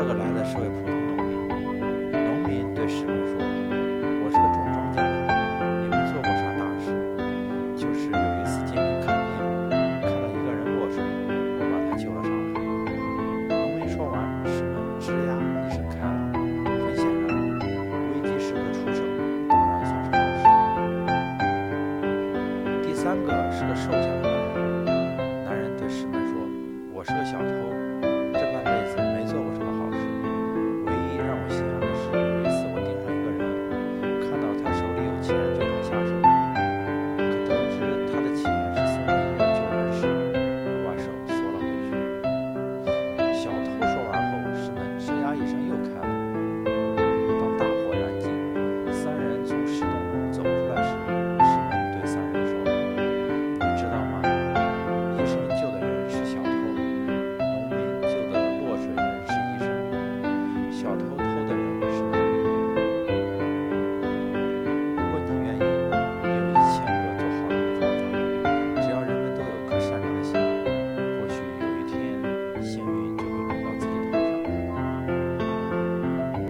这个来的是位普通农民农民对石头说我是个种庄稼的也没做过啥大事就是有一次进城看病看到一个人。落水我把他救了上来农民说完石门吱呀一声开了很显然危机时刻出生当然算是好事第三个是个瘦小的男人。San